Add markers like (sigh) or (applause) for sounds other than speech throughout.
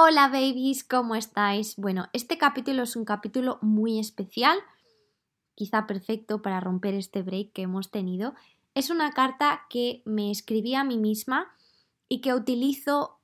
Hola babies, ¿cómo estáis? Bueno, este capítulo es un capítulo muy especial, quizá perfecto para romper este break que hemos tenido. Es una carta que me escribí a mí misma y que utilizo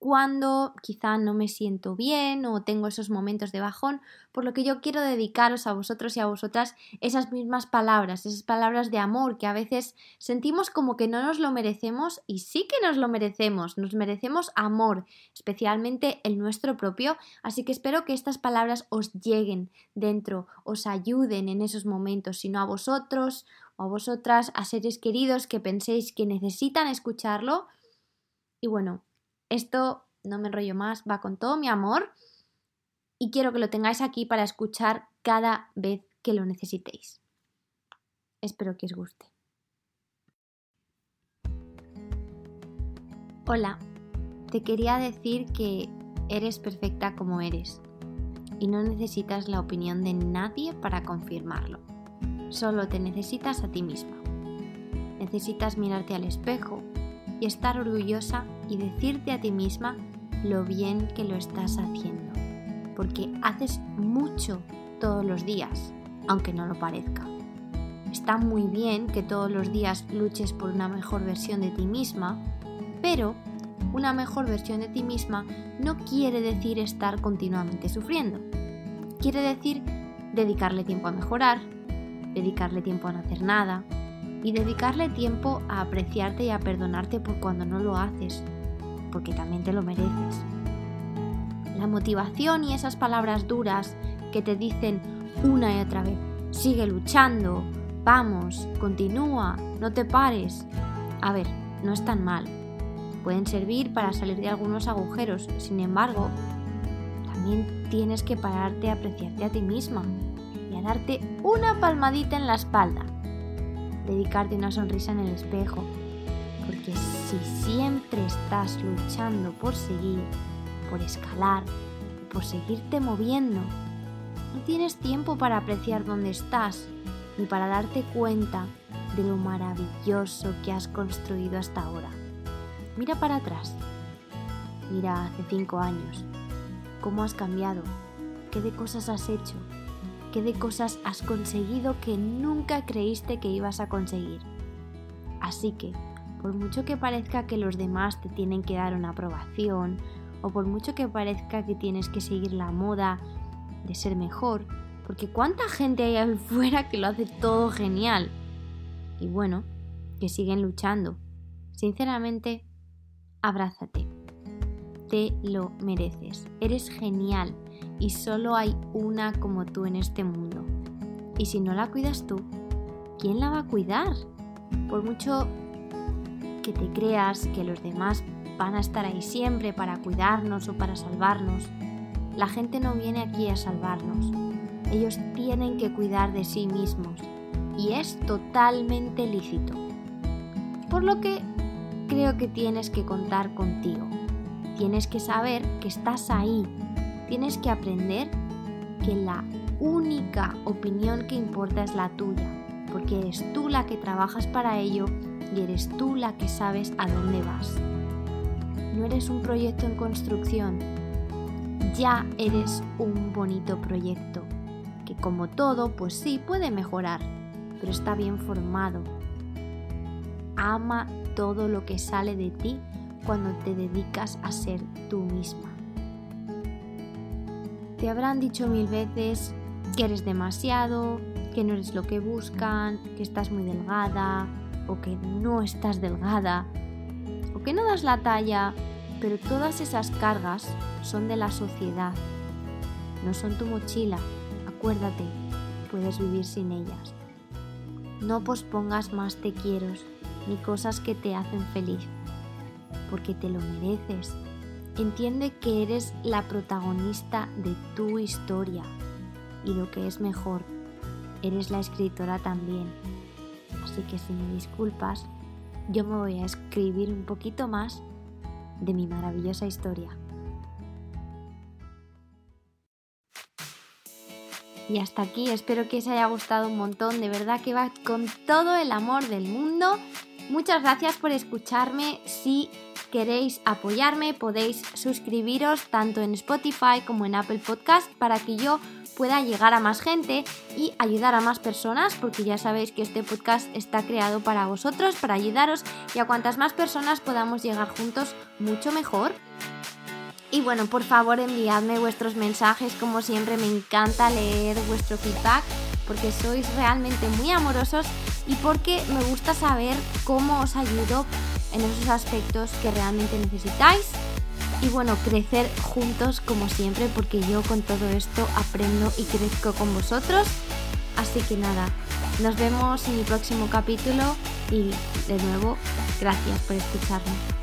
cuando quizá no me siento bien o tengo esos momentos de bajón, por lo que yo quiero dedicaros a vosotros y a vosotras esas mismas palabras, esas palabras de amor que a veces sentimos como que no nos lo merecemos y sí que nos lo merecemos, nos merecemos amor, especialmente el nuestro propio, así que espero que estas palabras os lleguen dentro, os ayuden en esos momentos, sino a vosotros o a vosotras, a seres queridos que penséis que necesitan escucharlo. Y bueno, esto, no me enrollo más, va con todo mi amor y quiero que lo tengáis aquí para escuchar cada vez que lo necesitéis. Espero que os guste. Hola, te quería decir que eres perfecta como eres y no necesitas la opinión de nadie para confirmarlo. Solo te necesitas a ti misma. Necesitas mirarte al espejo y estar orgullosa y decirte a ti misma lo bien que lo estás haciendo, porque haces mucho todos los días, aunque no lo parezca. Está muy bien que todos los días luches por una mejor versión de ti misma, pero una mejor versión de ti misma no quiere decir estar continuamente sufriendo. Quiere decir dedicarle tiempo a mejorar, dedicarle tiempo a no hacer nada, y dedicarle tiempo a apreciarte y a perdonarte por cuando no lo haces, porque también te lo mereces. La motivación y esas palabras duras que te dicen una y otra vez, sigue luchando, vamos, continúa, no te pares. A ver, no es tan mal. Pueden servir para salir de algunos agujeros, sin embargo, también tienes que pararte a apreciarte a ti misma y a darte una palmadita en la espalda dedicarte una sonrisa en el espejo, porque si siempre estás luchando por seguir, por escalar, por seguirte moviendo, no tienes tiempo para apreciar dónde estás ni para darte cuenta de lo maravilloso que has construido hasta ahora. Mira para atrás. Mira hace cinco años. ¿Cómo has cambiado? ¿Qué de cosas has hecho? Qué de cosas has conseguido que nunca creíste que ibas a conseguir. Así que, por mucho que parezca que los demás te tienen que dar una aprobación, o por mucho que parezca que tienes que seguir la moda de ser mejor, porque cuánta gente hay afuera (laughs) que lo hace todo genial. Y bueno, que siguen luchando. Sinceramente, abrázate. Te lo mereces. Eres genial y solo hay una como tú en este mundo. Y si no la cuidas tú, ¿quién la va a cuidar? Por mucho que te creas que los demás van a estar ahí siempre para cuidarnos o para salvarnos, la gente no viene aquí a salvarnos. Ellos tienen que cuidar de sí mismos y es totalmente lícito. Por lo que creo que tienes que contar contigo. Tienes que saber que estás ahí tienes que aprender que la única opinión que importa es la tuya, porque eres tú la que trabajas para ello y eres tú la que sabes a dónde vas. No eres un proyecto en construcción, ya eres un bonito proyecto, que como todo, pues sí puede mejorar, pero está bien formado. Ama todo lo que sale de ti cuando te dedicas a ser tú misma. Te habrán dicho mil veces que eres demasiado, que no eres lo que buscan, que estás muy delgada o que no estás delgada o que no das la talla, pero todas esas cargas son de la sociedad, no son tu mochila, acuérdate, puedes vivir sin ellas. No pospongas más te quiero ni cosas que te hacen feliz, porque te lo mereces Entiende que eres la protagonista de tu historia y lo que es mejor, eres la escritora también. Así que si me disculpas, yo me voy a escribir un poquito más de mi maravillosa historia. Y hasta aquí, espero que os haya gustado un montón, de verdad que va con todo el amor del mundo. Muchas gracias por escucharme. Queréis apoyarme podéis suscribiros tanto en Spotify como en Apple Podcast para que yo pueda llegar a más gente y ayudar a más personas porque ya sabéis que este podcast está creado para vosotros, para ayudaros y a cuantas más personas podamos llegar juntos mucho mejor. Y bueno, por favor enviadme vuestros mensajes, como siempre me encanta leer vuestro feedback porque sois realmente muy amorosos y porque me gusta saber cómo os ayudo en esos aspectos que realmente necesitáis. Y bueno, crecer juntos como siempre porque yo con todo esto aprendo y crezco con vosotros. Así que nada, nos vemos en el próximo capítulo y de nuevo, gracias por escucharme.